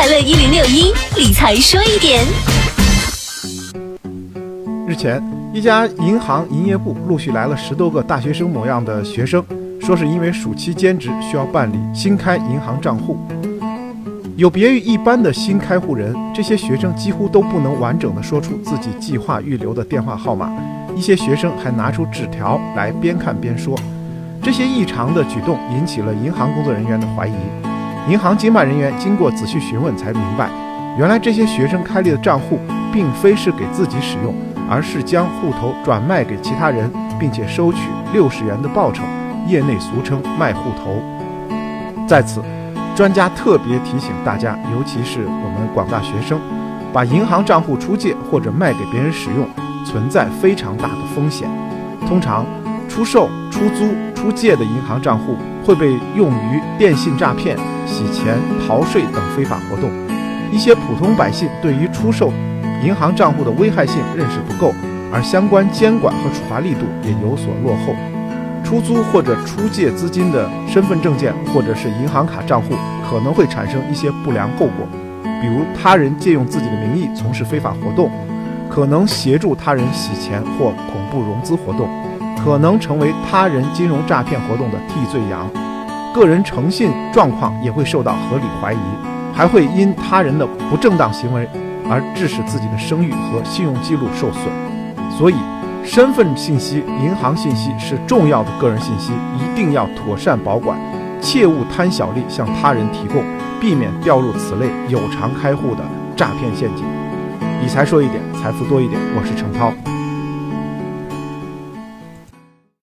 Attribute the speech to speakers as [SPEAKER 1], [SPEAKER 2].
[SPEAKER 1] 快乐一零六一理财说一点。
[SPEAKER 2] 日前，一家银行营业部陆续来了十多个大学生模样的学生，说是因为暑期兼职需要办理新开银行账户。有别于一般的新开户人，这些学生几乎都不能完整的说出自己计划预留的电话号码，一些学生还拿出纸条来边看边说。这些异常的举动引起了银行工作人员的怀疑。银行经办人员经过仔细询问才明白，原来这些学生开立的账户并非是给自己使用。而是将户头转卖给其他人，并且收取六十元的报酬，业内俗称“卖户头”。在此，专家特别提醒大家，尤其是我们广大学生，把银行账户出借或者卖给别人使用，存在非常大的风险。通常，出售、出租、出借的银行账户会被用于电信诈骗、洗钱、逃税等非法活动。一些普通百姓对于出售，银行账户的危害性认识不够，而相关监管和处罚力度也有所落后。出租或者出借资金的身份证件或者是银行卡账户可能会产生一些不良后果，比如他人借用自己的名义从事非法活动，可能协助他人洗钱或恐怖融资活动，可能成为他人金融诈骗活动的替罪羊，个人诚信状况也会受到合理怀疑，还会因他人的不正当行为。而致使自己的声誉和信用记录受损，所以身份信息、银行信息是重要的个人信息，一定要妥善保管，切勿贪小利向他人提供，避免掉入此类有偿开户的诈骗陷阱。理财说一点，财富多一点。我是程涛。